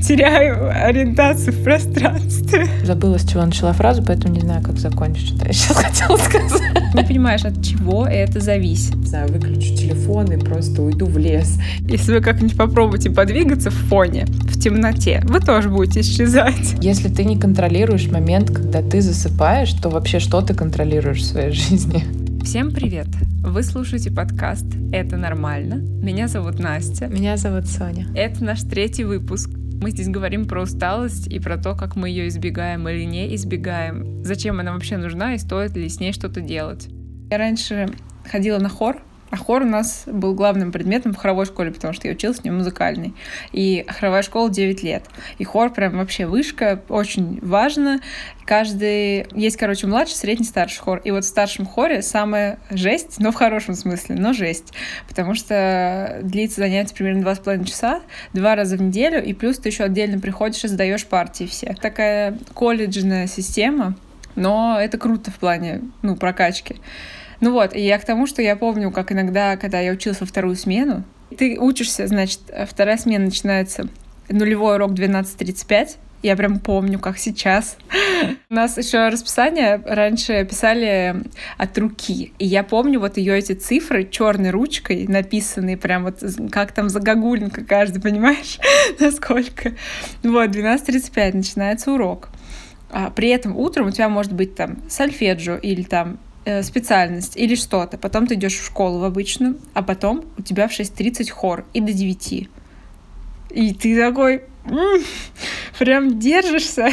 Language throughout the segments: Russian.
теряю ориентацию в пространстве. Забыла, с чего начала фразу, поэтому не знаю, как закончить, что я сейчас хотела сказать. Не понимаешь, от чего это зависит. Не знаю, выключу телефон и просто уйду в лес. Если вы как-нибудь попробуете подвигаться в фоне, в темноте, вы тоже будете исчезать. Если ты не контролируешь момент, когда ты засыпаешь, то вообще что ты контролируешь в своей жизни? Всем привет! Вы слушаете подкаст «Это нормально». Меня зовут Настя. Меня зовут Соня. Это наш третий выпуск. Мы здесь говорим про усталость и про то, как мы ее избегаем или не избегаем, зачем она вообще нужна и стоит ли с ней что-то делать. Я раньше ходила на хор, а хор у нас был главным предметом в хоровой школе, потому что я училась в нем музыкальной. И хоровая школа 9 лет. И хор прям вообще вышка, очень важно. Каждый... Есть, короче, младший, средний, старший хор. И вот в старшем хоре самая жесть, но в хорошем смысле, но жесть. Потому что длится занятие примерно два с половиной часа, два раза в неделю, и плюс ты еще отдельно приходишь и сдаешь партии все. Такая колледжная система, но это круто в плане, ну, прокачки. Ну вот, и я к тому, что я помню, как иногда, когда я училась во вторую смену, ты учишься, значит, вторая смена начинается нулевой урок 12.35, я прям помню, как сейчас. У нас еще расписание раньше писали от руки. И я помню вот ее эти цифры черной ручкой написанные, прям вот как там загогулинка каждый, понимаешь, насколько. Вот, 12.35 начинается урок. А при этом утром у тебя может быть там сольфеджио или там Э, специальность или что-то, потом ты идешь в школу в обычную, а потом у тебя в 6.30 хор и до 9. И ты такой, прям держишься.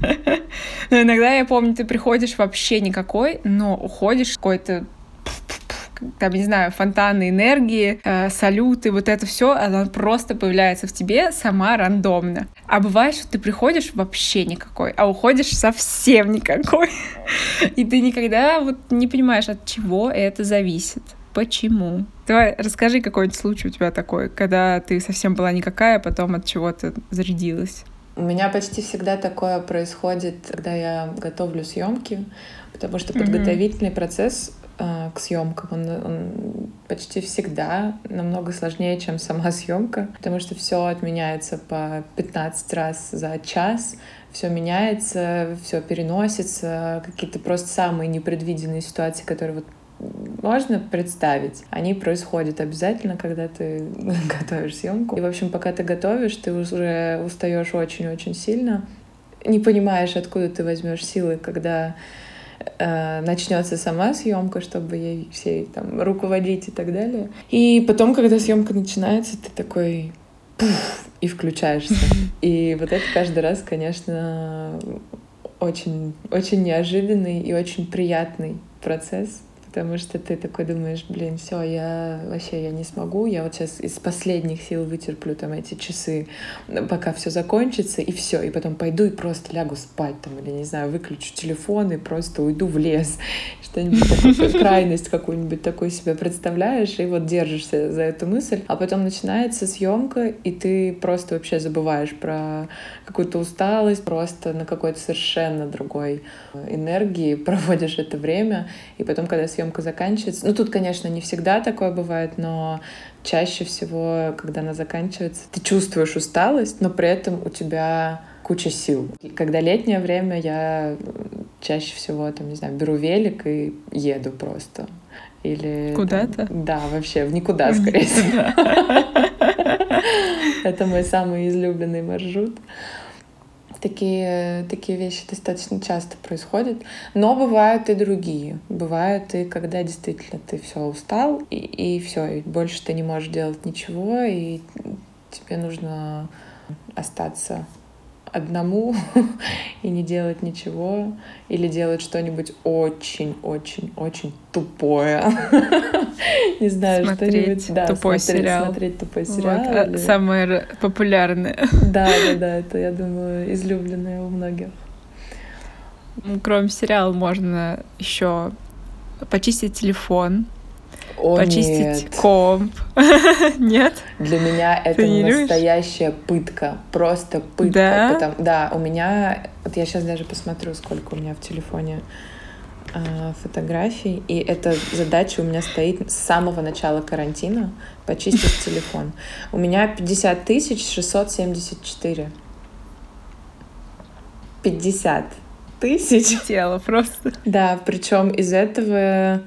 Но иногда, я помню, ты приходишь вообще никакой, но уходишь какой-то там, не знаю, фонтаны энергии, э, салюты, вот это все, оно просто появляется в тебе сама рандомно. А бывает, что ты приходишь вообще никакой, а уходишь совсем никакой. И ты никогда вот не понимаешь, от чего это зависит. Почему? Давай, расскажи какой-нибудь случай у тебя такой, когда ты совсем была никакая, а потом от чего-то зарядилась. У меня почти всегда такое происходит, когда я готовлю съемки, потому что подготовительный mm-hmm. процесс Э, к съемкам. Он, он почти всегда намного сложнее, чем сама съемка, потому что все отменяется по 15 раз за час, все меняется, все переносится, какие-то просто самые непредвиденные ситуации, которые вот можно представить. Они происходят обязательно, когда ты готовишь съемку. И, в общем, пока ты готовишь, ты уже устаешь очень-очень сильно, не понимаешь, откуда ты возьмешь силы, когда э, начнется сама съемка, чтобы ей всей там руководить и так далее. И потом, когда съемка начинается, ты такой пуф, и включаешься. И вот это каждый раз, конечно, очень, очень неожиданный и очень приятный процесс потому что ты такой думаешь, блин, все, я вообще я не смогу, я вот сейчас из последних сил вытерплю там эти часы, пока все закончится, и все, и потом пойду и просто лягу спать там, или, не знаю, выключу телефон и просто уйду в лес, что-нибудь крайность какую-нибудь такую себе представляешь, и вот держишься за эту мысль, а потом начинается съемка, и ты просто вообще забываешь про какую-то усталость, просто на какой-то совершенно другой энергии проводишь это время, и потом, когда съемка заканчивается. Ну, тут, конечно, не всегда такое бывает, но чаще всего, когда она заканчивается, ты чувствуешь усталость, но при этом у тебя куча сил. Когда летнее время, я чаще всего, там, не знаю, беру велик и еду просто. Или... Куда-то? Да, вообще в никуда, скорее всего. Это мой самый излюбленный маршрут такие, такие вещи достаточно часто происходят. Но бывают и другие. Бывают и когда действительно ты все устал, и, и все, и больше ты не можешь делать ничего, и тебе нужно остаться одному и не делать ничего, или делать что-нибудь очень-очень-очень тупое. Не знаю, что-нибудь. Да, тупой смотреть, сериал. Смотреть тупой сериал. А. Самое популярное. Да, да, да, это, я думаю, излюбленное у многих. Кроме сериала можно еще почистить телефон, о, почистить нет. комп. нет? Для меня это настоящая пытка. Просто пытка. Да? Потому, да, у меня... Вот я сейчас даже посмотрю, сколько у меня в телефоне э, фотографий, и эта задача у меня стоит с самого начала карантина — почистить телефон. У меня 50 тысяч 674. 50 тысяч. Тело просто. Да, причем из этого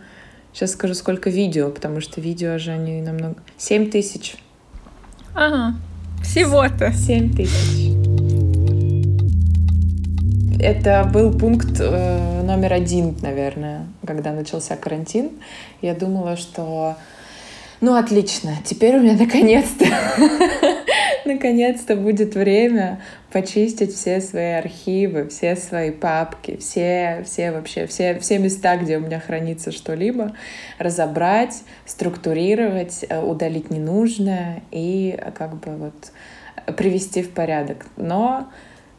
сейчас скажу, сколько видео, потому что видео же они намного... 7 тысяч. Ага. Всего-то. 7 тысяч. Это был пункт э, номер один, наверное, когда начался карантин. Я думала, что ну отлично, теперь у меня наконец-то, наконец-то будет время почистить все свои архивы, все свои папки, все, все вообще, все, все места, где у меня хранится что-либо, разобрать, структурировать, э, удалить ненужное и э, как бы вот привести в порядок. Но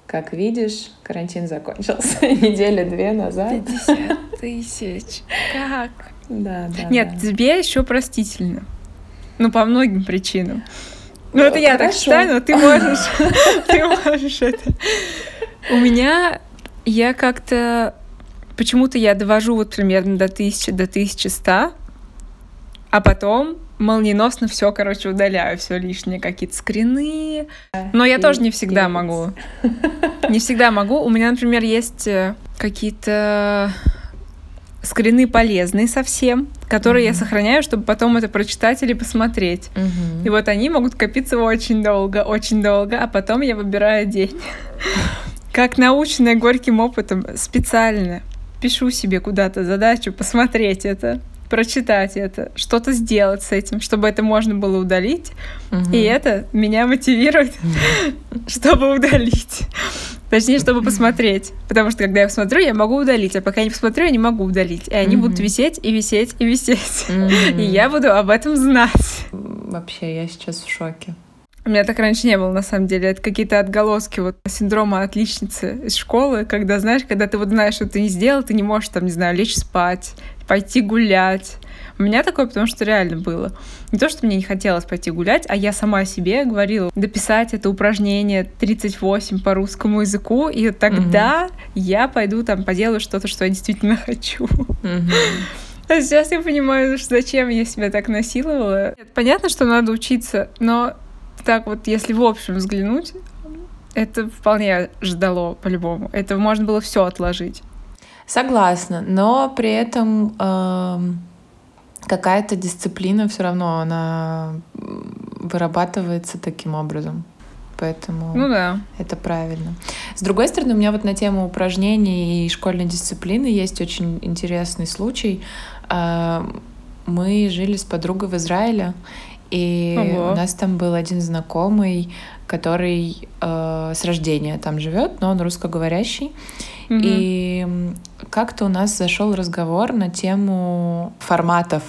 как видишь, карантин закончился недели две назад. 50 тысяч. Как? Да, да. Нет, да. тебе еще простительно. Ну, по многим причинам. Ну, это я так считаю, но ты можешь, ты можешь это. У меня, я как-то, почему-то я довожу вот примерно до 1000, до 1100, а потом молниеносно все, короче, удаляю, все лишнее, какие-то скрины. Но я тоже не всегда могу. Не всегда могу. У меня, например, есть э, какие-то скрины полезные совсем, которые я сохраняю, чтобы потом это прочитать или посмотреть. И вот они могут копиться очень долго, очень долго, а потом я выбираю день. Как научная горьким опытом специально пишу себе куда-то задачу посмотреть это, прочитать это, что-то сделать с этим, чтобы это можно было удалить. Угу. И это меня мотивирует, чтобы удалить. Точнее, чтобы посмотреть. Потому что когда я посмотрю, я могу удалить. А пока я не посмотрю, я не могу удалить. И они будут висеть и висеть и висеть. И я буду об этом знать. Вообще, я сейчас в шоке. У меня так раньше не было, на самом деле. Это какие-то отголоски вот синдрома отличницы из школы, когда, знаешь, когда ты вот знаешь, что ты не сделал, ты не можешь, там, не знаю, лечь спать, пойти гулять. У меня такое, потому что реально было. Не то, что мне не хотелось пойти гулять, а я сама себе говорила дописать это упражнение 38 по русскому языку, и тогда угу. я пойду там поделаю что-то, что я действительно хочу. Угу. А сейчас я понимаю, что зачем я себя так насиловала. Понятно, что надо учиться, но так вот, если в общем взглянуть, это вполне ждало по-любому. Это можно было все отложить. Согласна, но при этом э, какая-то дисциплина все равно она вырабатывается таким образом. Поэтому ну да. это правильно. С другой стороны, у меня вот на тему упражнений и школьной дисциплины есть очень интересный случай. Э, мы жили с подругой в Израиле, и Ого. у нас там был один знакомый, который э, с рождения там живет, но он русскоговорящий. И как-то у нас зашел разговор на тему форматов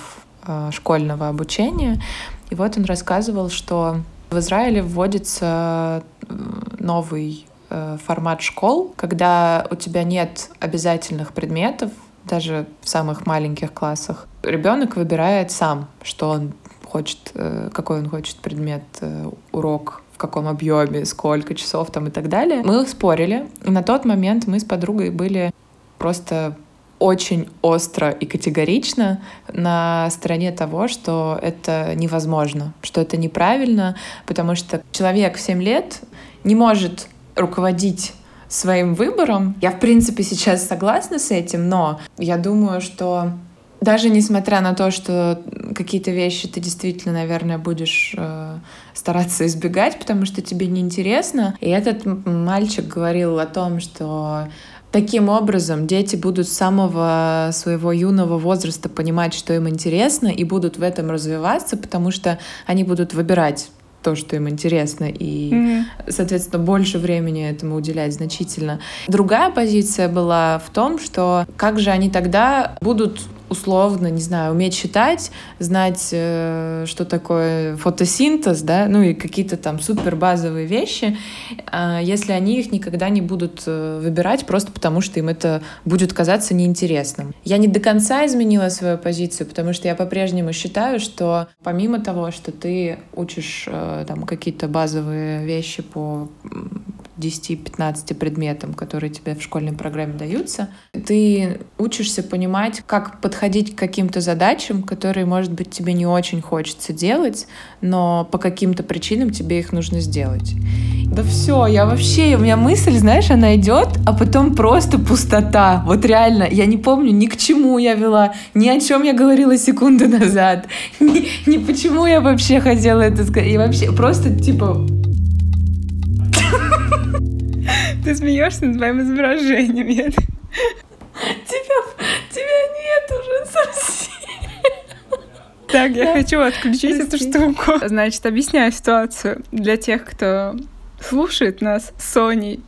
э, школьного обучения. И вот он рассказывал, что в Израиле вводится э, новый э, формат школ, когда у тебя нет обязательных предметов, даже в самых маленьких классах. Ребенок выбирает сам, что он хочет, э, какой он хочет предмет, э, урок, в каком объеме, сколько часов там и так далее. Мы спорили, и на тот момент мы с подругой были просто очень остро и категорично на стороне того, что это невозможно, что это неправильно, потому что человек в 7 лет не может руководить своим выбором. Я, в принципе, сейчас согласна с этим, но я думаю, что даже несмотря на то, что какие-то вещи ты действительно, наверное, будешь э, стараться избегать, потому что тебе неинтересно. И этот мальчик говорил о том, что Таким образом, дети будут с самого своего юного возраста понимать, что им интересно, и будут в этом развиваться, потому что они будут выбирать то, что им интересно, и, mm-hmm. соответственно, больше времени этому уделять значительно. Другая позиция была в том, что как же они тогда будут условно, не знаю, уметь считать, знать, э, что такое фотосинтез, да, ну и какие-то там супер базовые вещи, э, если они их никогда не будут э, выбирать просто потому, что им это будет казаться неинтересным. Я не до конца изменила свою позицию, потому что я по-прежнему считаю, что помимо того, что ты учишь э, там какие-то базовые вещи по 10-15 предметам, которые тебе в школьной программе даются, ты учишься понимать, как подходить к каким-то задачам, которые, может быть, тебе не очень хочется делать, но по каким-то причинам тебе их нужно сделать. Да все, я вообще, у меня мысль, знаешь, она идет, а потом просто пустота. Вот реально, я не помню ни к чему я вела, ни о чем я говорила секунду назад, ни, ни почему я вообще хотела это сказать. И вообще, просто типа ты смеешься над моим изображением. Я... Тебя, тебя нет уже совсем. Так, я хочу отключить эту штуку. Значит, объясняю ситуацию для тех, кто слушает нас Соней.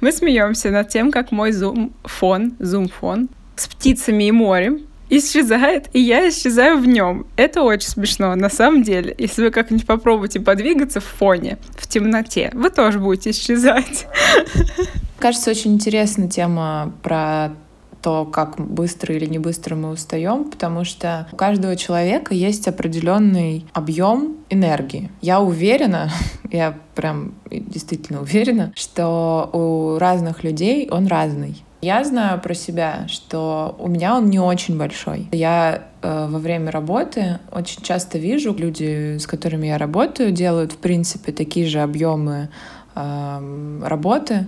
Мы смеемся над тем, как мой зум-фон, зум-фон с птицами и морем исчезает, и я исчезаю в нем. Это очень смешно, на самом деле. Если вы как-нибудь попробуете подвигаться в фоне, в темноте, вы тоже будете исчезать. Кажется, очень интересная тема про то, как быстро или не быстро мы устаем, потому что у каждого человека есть определенный объем энергии. Я уверена, я прям действительно уверена, что у разных людей он разный. Я знаю про себя, что у меня он не очень большой. Я э, во время работы очень часто вижу, люди, с которыми я работаю, делают, в принципе, такие же объемы э, работы,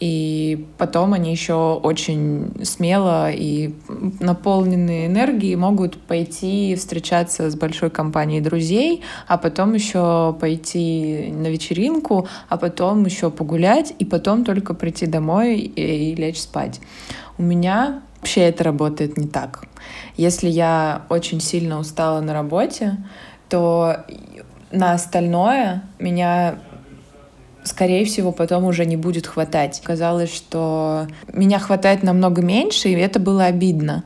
и потом они еще очень смело и наполненные энергией могут пойти встречаться с большой компанией друзей, а потом еще пойти на вечеринку, а потом еще погулять, и потом только прийти домой и, и лечь спать. У меня вообще это работает не так. Если я очень сильно устала на работе, то на остальное меня скорее всего, потом уже не будет хватать. Казалось, что меня хватает намного меньше, и это было обидно.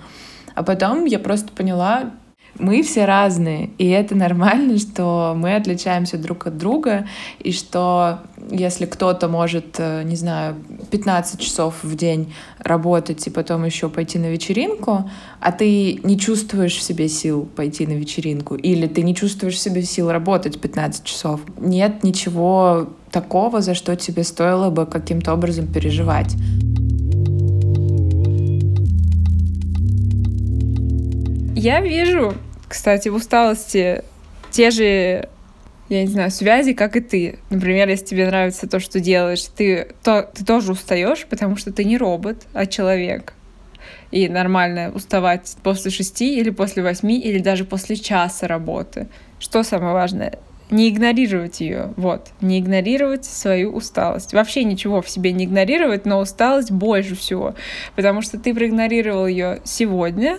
А потом я просто поняла, мы все разные, и это нормально, что мы отличаемся друг от друга, и что если кто-то может, э, не знаю, 15 часов в день работать и потом еще пойти на вечеринку, а ты не чувствуешь в себе сил пойти на вечеринку, или ты не чувствуешь в себе сил работать 15 часов, нет ничего такого, за что тебе стоило бы каким-то образом переживать. Я вижу, кстати, в усталости те же, я не знаю, связи, как и ты. Например, если тебе нравится то, что делаешь, ты, то, ты тоже устаешь, потому что ты не робот, а человек. И нормально уставать после шести или после восьми, или даже после часа работы. Что самое важное? Не игнорировать ее, вот, не игнорировать свою усталость. Вообще ничего в себе не игнорировать, но усталость больше всего, потому что ты проигнорировал ее сегодня,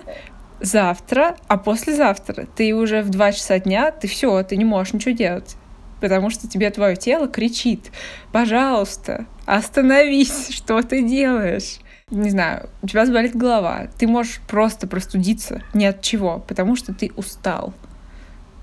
завтра, а послезавтра ты уже в 2 часа дня, ты все, ты не можешь ничего делать. Потому что тебе твое тело кричит, пожалуйста, остановись, что ты делаешь? Не знаю, у тебя заболит голова, ты можешь просто простудиться ни от чего, потому что ты устал.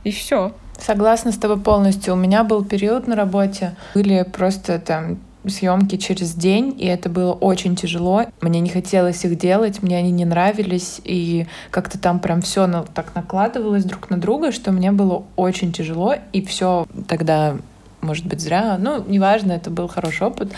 И все. Согласна с тобой полностью. У меня был период на работе, были просто там съемки через день, и это было очень тяжело. Мне не хотелось их делать, мне они не нравились, и как-то там прям все на, так накладывалось друг на друга, что мне было очень тяжело, и все тогда, может быть, зря, ну, неважно, это был хороший опыт.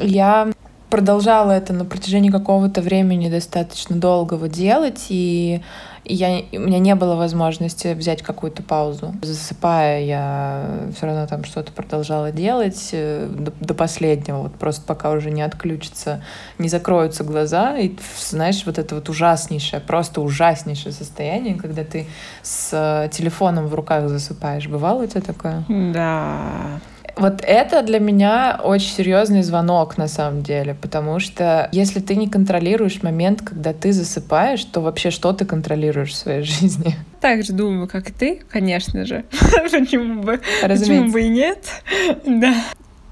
Я продолжала это на протяжении какого-то времени достаточно долгого делать, и я, у меня не было возможности взять какую-то паузу. Засыпая, я все равно там что-то продолжала делать э, до, до последнего, вот просто пока уже не отключится, не закроются глаза, и знаешь, вот это вот ужаснейшее, просто ужаснейшее состояние, когда ты с э, телефоном в руках засыпаешь. Бывало у тебя такое? Да. Вот это для меня очень серьезный звонок на самом деле, потому что если ты не контролируешь момент, когда ты засыпаешь, то вообще что ты контролируешь в своей жизни? Так же думаю, как и ты, конечно же. Почему бы, почему бы и нет? Да.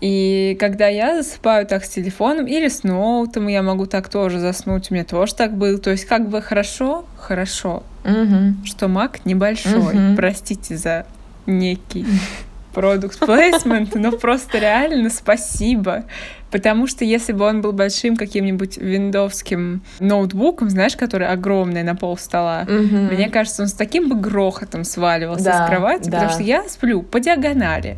И когда я засыпаю так с телефоном или с ноутом, я могу так тоже заснуть, у меня тоже так было. То есть как бы хорошо, хорошо, угу. что Мак небольшой. Угу. Простите за некий продукт плейсмент, но просто реально спасибо. Потому что если бы он был большим каким-нибудь виндовским ноутбуком, знаешь, который огромный на пол стола, угу. мне кажется, он с таким бы грохотом сваливался да, с кровати, да. потому что я сплю по диагонали.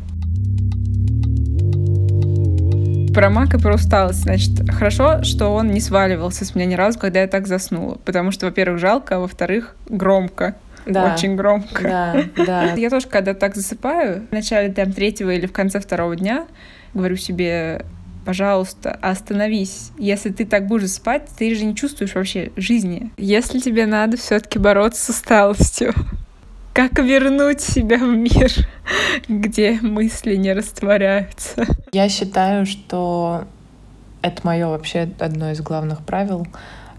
про мак и про усталость. Значит, хорошо, что он не сваливался с меня ни разу, когда я так заснула. Потому что, во-первых, жалко, а во-вторых, громко. Да. Очень громко. Да, да. Я тоже, когда так засыпаю, в начале там третьего или в конце второго дня, говорю себе, пожалуйста, остановись. Если ты так будешь спать, ты же не чувствуешь вообще жизни. Если тебе надо все-таки бороться с усталостью, как вернуть себя в мир, где мысли не растворяются? Я считаю, что это мое вообще одно из главных правил,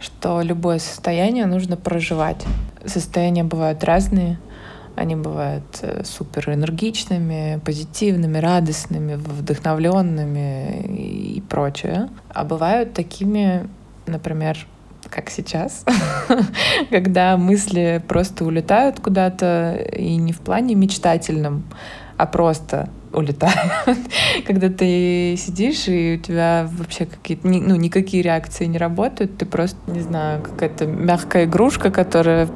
что любое состояние нужно проживать. Состояния бывают разные. Они бывают э, супер энергичными, позитивными, радостными, вдохновленными и прочее. А бывают такими, например, как сейчас, когда мысли просто улетают куда-то, и не в плане мечтательном, а просто улетают. когда ты сидишь, и у тебя вообще какие-то, ну, никакие реакции не работают, ты просто, не знаю, какая-то мягкая игрушка, которая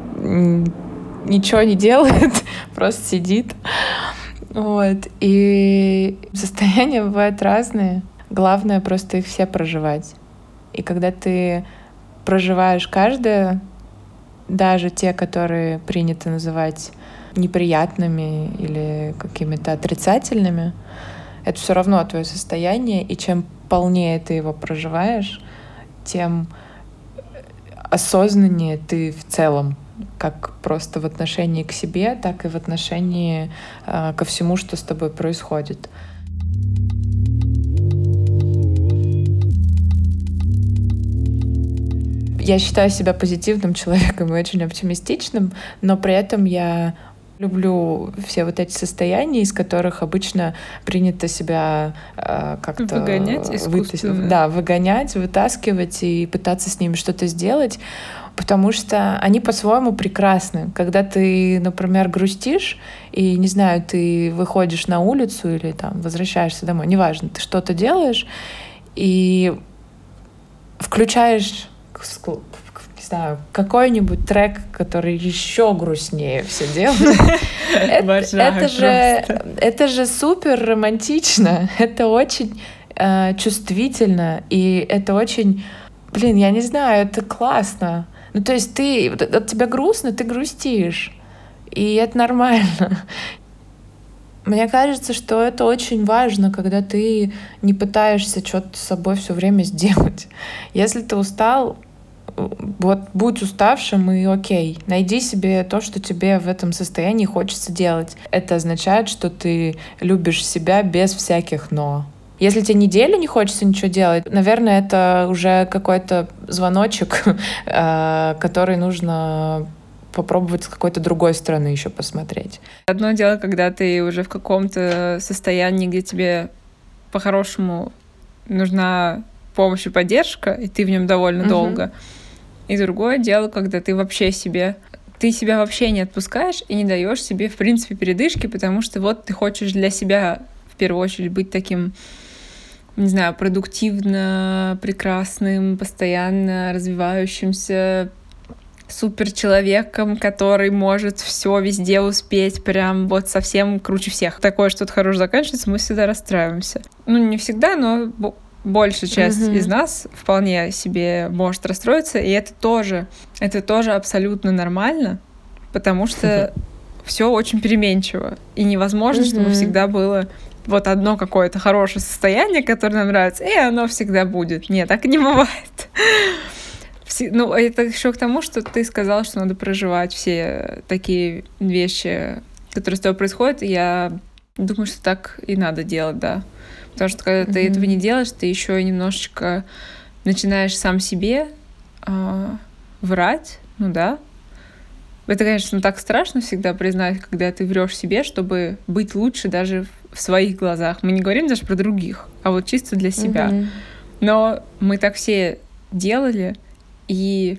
ничего не делает, просто сидит. Вот. И состояния бывают разные. Главное просто их все проживать. И когда ты проживаешь каждое, даже те, которые принято называть неприятными или какими-то отрицательными, это все равно твое состояние, и чем полнее ты его проживаешь, тем осознаннее ты в целом, как просто в отношении к себе, так и в отношении э, ко всему, что с тобой происходит. Я считаю себя позитивным человеком и очень оптимистичным, но при этом я люблю все вот эти состояния, из которых обычно принято себя э, как-то выгонять вытащить, да, выгонять, вытаскивать и пытаться с ними что-то сделать, потому что они по-своему прекрасны. Когда ты, например, грустишь и не знаю, ты выходишь на улицу или там возвращаешься домой, неважно, ты что-то делаешь и включаешь не знаю, какой-нибудь трек, который еще грустнее все делает. Это же, это же супер романтично, это очень э, чувствительно, и это очень, блин, я не знаю, это классно. Ну, то есть ты, от тебя грустно, ты грустишь. И это нормально. Мне кажется, что это очень важно, когда ты не пытаешься что-то с собой все время сделать. Если ты устал, вот будь уставшим и окей. Найди себе то, что тебе в этом состоянии хочется делать. Это означает, что ты любишь себя без всяких «но». Если тебе неделю не хочется ничего делать, наверное, это уже какой-то звоночек, э, который нужно попробовать с какой-то другой стороны еще посмотреть. Одно дело, когда ты уже в каком-то состоянии, где тебе по-хорошему нужна помощь и поддержка, и ты в нем довольно угу. долго. И другое дело, когда ты вообще себе ты себя вообще не отпускаешь и не даешь себе, в принципе, передышки, потому что вот ты хочешь для себя в первую очередь быть таким, не знаю, продуктивно, прекрасным, постоянно развивающимся, супер человеком, который может все везде успеть, прям вот совсем круче всех. Такое что-то хорошее заканчивается, мы всегда расстраиваемся. Ну, не всегда, но большая часть mm-hmm. из нас вполне себе может расстроиться, и это тоже, это тоже абсолютно нормально, потому что все очень переменчиво, и невозможно, mm-hmm. чтобы всегда было вот одно какое-то хорошее состояние, которое нам нравится, и оно всегда будет. Нет, так не бывает. Ну, это еще к тому, что ты сказал, что надо проживать все такие вещи, которые с тобой происходят. Я думаю, что так и надо делать, да. Потому что когда mm-hmm. ты этого не делаешь, ты еще немножечко начинаешь сам себе э, врать, ну да. Это, конечно, так страшно всегда признать, когда ты врешь себе, чтобы быть лучше даже в своих глазах. Мы не говорим даже про других, а вот чисто для себя. Mm-hmm. Но мы так все делали, и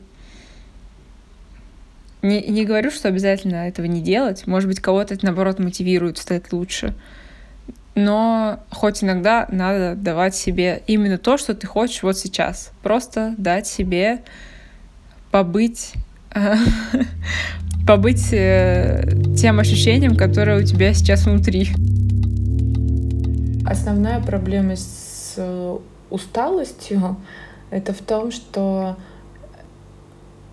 не, не говорю, что обязательно этого не делать. Может быть, кого-то это, наоборот, мотивирует стать лучше но хоть иногда надо давать себе именно то, что ты хочешь вот сейчас. Просто дать себе побыть, побыть э, тем ощущением, которое у тебя сейчас внутри. Основная проблема с усталостью, это в том, что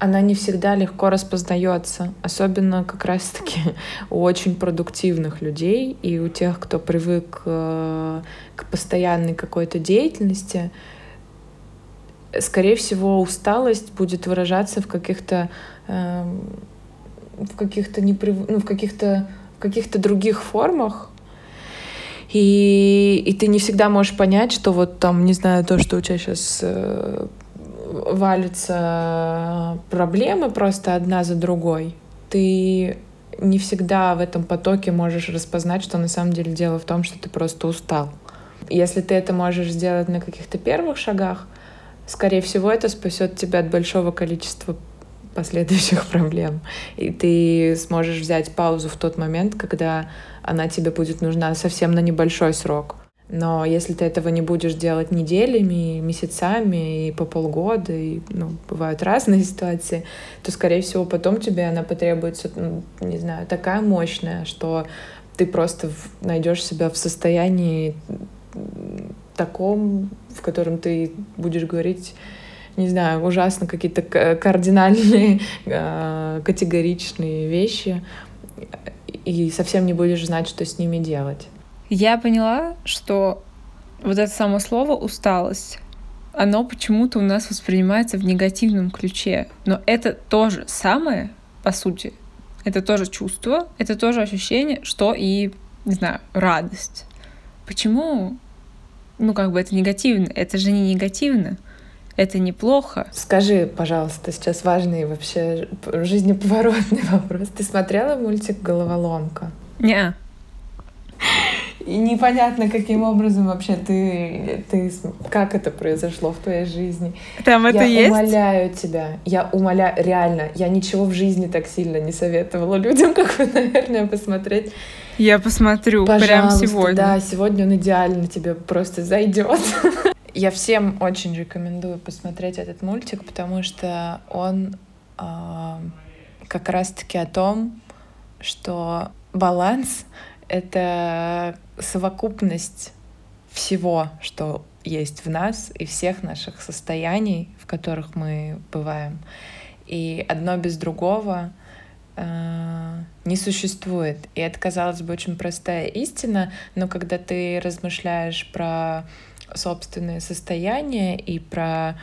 она не всегда легко распознается, особенно как раз-таки у очень продуктивных людей и у тех, кто привык э, к постоянной какой-то деятельности. Скорее всего, усталость будет выражаться в каких-то э, в каких-то неприв... ну, в каких-то в каких-то других формах, и, и ты не всегда можешь понять, что вот там, не знаю, то, что у тебя сейчас э, валятся проблемы просто одна за другой, ты не всегда в этом потоке можешь распознать, что на самом деле дело в том, что ты просто устал. Если ты это можешь сделать на каких-то первых шагах, скорее всего, это спасет тебя от большого количества последующих проблем. И ты сможешь взять паузу в тот момент, когда она тебе будет нужна совсем на небольшой срок. Но если ты этого не будешь делать неделями, месяцами и по полгода, и ну, бывают разные ситуации, то, скорее всего, потом тебе она потребуется, ну, не знаю, такая мощная, что ты просто найдешь себя в состоянии таком, в котором ты будешь говорить не знаю, ужасно какие-то кардинальные, а, категоричные вещи, и совсем не будешь знать, что с ними делать я поняла, что вот это само слово усталость, оно почему-то у нас воспринимается в негативном ключе. Но это тоже самое, по сути, это тоже чувство, это тоже ощущение, что и, не знаю, радость. Почему, ну, как бы это негативно? Это же не негативно. Это неплохо. Скажи, пожалуйста, сейчас важный вообще жизнеповоротный вопрос. Ты смотрела мультик «Головоломка»? Не. И непонятно, каким образом вообще ты, ты, как это произошло в твоей жизни. Там это я есть? Я умоляю тебя, я умоляю, реально, я ничего в жизни так сильно не советовала людям, как вы, наверное, посмотреть. Я посмотрю Пожалуйста, прямо сегодня. Да, сегодня он идеально тебе просто зайдет. Я всем очень рекомендую посмотреть этот мультик, потому что он э, как раз-таки о том, что баланс это совокупность всего, что есть в нас и всех наших состояний, в которых мы бываем. И одно без другого э, не существует. И это, казалось бы, очень простая истина, но когда ты размышляешь про собственное состояние и про,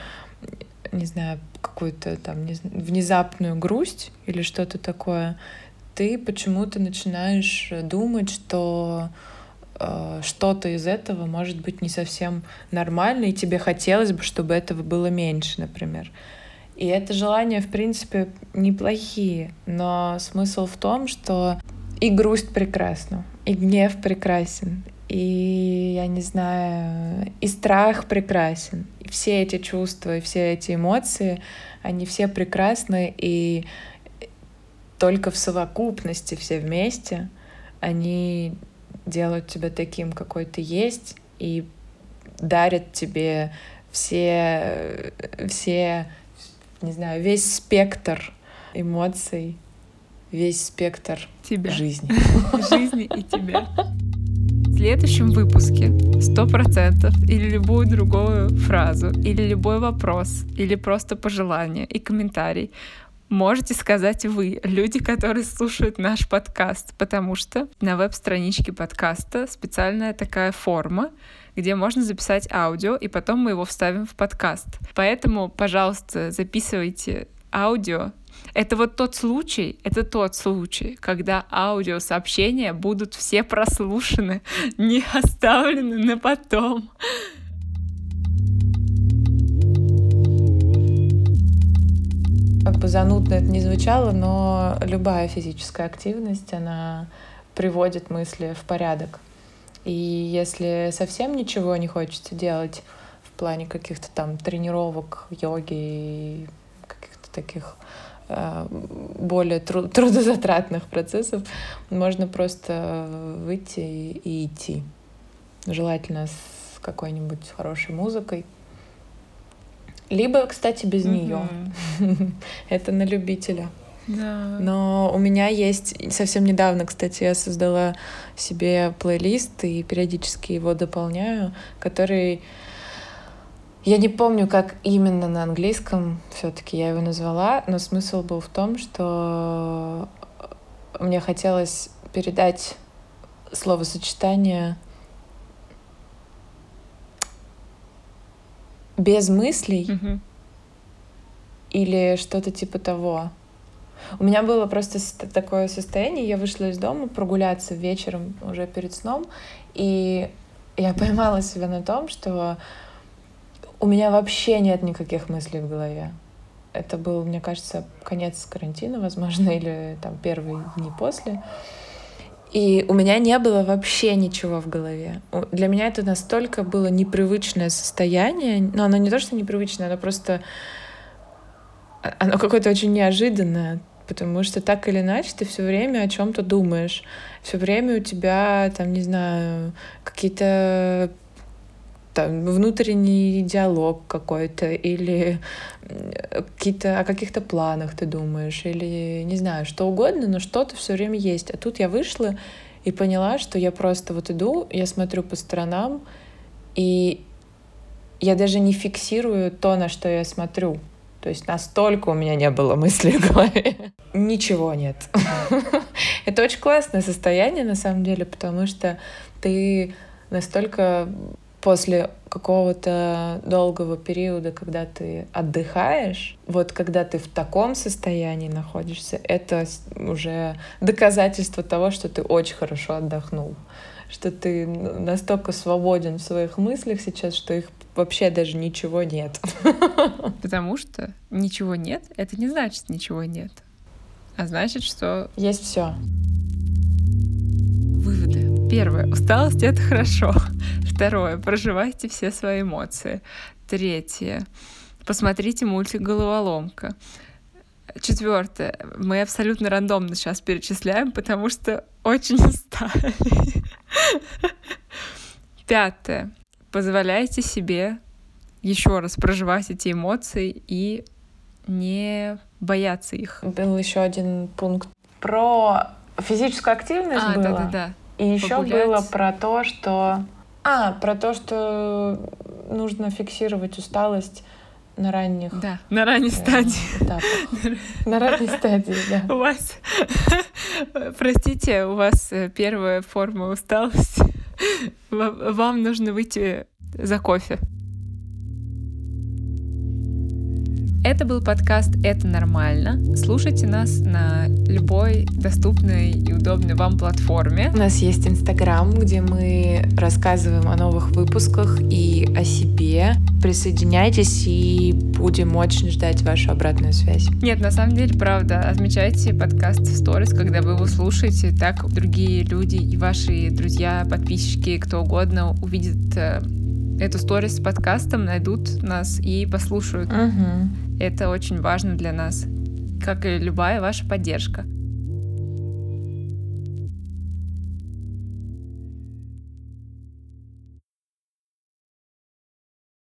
не знаю, какую-то там не, внезапную грусть или что-то такое, ты почему-то начинаешь думать, что э, что-то из этого может быть не совсем нормально, и тебе хотелось бы, чтобы этого было меньше, например. И это желания, в принципе, неплохие, но смысл в том, что и грусть прекрасна, и гнев прекрасен, и, я не знаю, и страх прекрасен. И все эти чувства, и все эти эмоции, они все прекрасны, и только в совокупности все вместе они делают тебя таким, какой ты есть, и дарят тебе все, все, не знаю, весь спектр эмоций, весь спектр тебя. жизни. Жизни и тебя. В следующем выпуске сто процентов или любую другую фразу, или любой вопрос, или просто пожелание и комментарий можете сказать вы, люди, которые слушают наш подкаст, потому что на веб-страничке подкаста специальная такая форма, где можно записать аудио, и потом мы его вставим в подкаст. Поэтому, пожалуйста, записывайте аудио. Это вот тот случай, это тот случай, когда аудиосообщения будут все прослушаны, не оставлены на потом. Бы занудно это не звучало, но любая физическая активность, она приводит мысли в порядок. И если совсем ничего не хочется делать в плане каких-то там тренировок, йоги каких-то таких э, более трудозатратных процессов, можно просто выйти и идти. Желательно с какой-нибудь хорошей музыкой, либо, кстати, без mm-hmm. нее. Это на любителя. Да. Но у меня есть совсем недавно, кстати, я создала себе плейлист и периодически его дополняю, который Я не помню, как именно на английском все-таки я его назвала, но смысл был в том, что мне хотелось передать словосочетание без мыслей Мгм. или что-то типа того. У меня было просто такое состояние, я вышла из дома прогуляться вечером уже перед сном, и я поймала себя на том, что у меня вообще нет никаких мыслей в голове. Это был, мне кажется, конец карантина, возможно, или там первые дни после. И у меня не было вообще ничего в голове. Для меня это настолько было непривычное состояние. Но оно не то, что непривычное, оно просто... а- Оно какое-то очень неожиданное. Потому что так или иначе ты все время о чем-то думаешь. Все время у тебя, там, не знаю, какие-то там, внутренний диалог какой-то, или какие-то, о каких-то планах ты думаешь, или не знаю, что угодно, но что-то все время есть. А тут я вышла и поняла, что я просто вот иду, я смотрю по сторонам, и я даже не фиксирую то, на что я смотрю. То есть настолько у меня не было мыслей в голове. Ничего нет. Это очень классное состояние, на самом деле, потому что ты настолько после какого-то долгого периода, когда ты отдыхаешь, вот когда ты в таком состоянии находишься, это уже доказательство того, что ты очень хорошо отдохнул, что ты настолько свободен в своих мыслях сейчас, что их вообще даже ничего нет. Потому что ничего нет, это не значит ничего нет. А значит, что Есть все. Первое. Усталость — это хорошо. Второе. Проживайте все свои эмоции. Третье. Посмотрите мультик «Головоломка». Четвертое. Мы абсолютно рандомно сейчас перечисляем, потому что очень устали. Пятое. Позволяйте себе еще раз проживать эти эмоции и не бояться их. Был еще один пункт про физическую активность А, было. да-да-да. И еще Погулять. было про то, что... А, про то, что нужно фиксировать усталость на ранних Да, на ранней э, стадии. этапах. На ранней стадии, да. У вас, простите, у вас э, первая форма усталости. Ва- Вам нужно выйти за кофе. Это был подкаст «Это нормально». Слушайте нас на любой доступной и удобной вам платформе. У нас есть Инстаграм, где мы рассказываем о новых выпусках и о себе. Присоединяйтесь и будем очень ждать вашу обратную связь. Нет, на самом деле, правда, отмечайте подкаст в сторис, когда вы его слушаете, так другие люди и ваши друзья, подписчики, кто угодно увидят э, эту сторис с подкастом, найдут нас и послушают. Угу. Это очень важно для нас, как и любая ваша поддержка.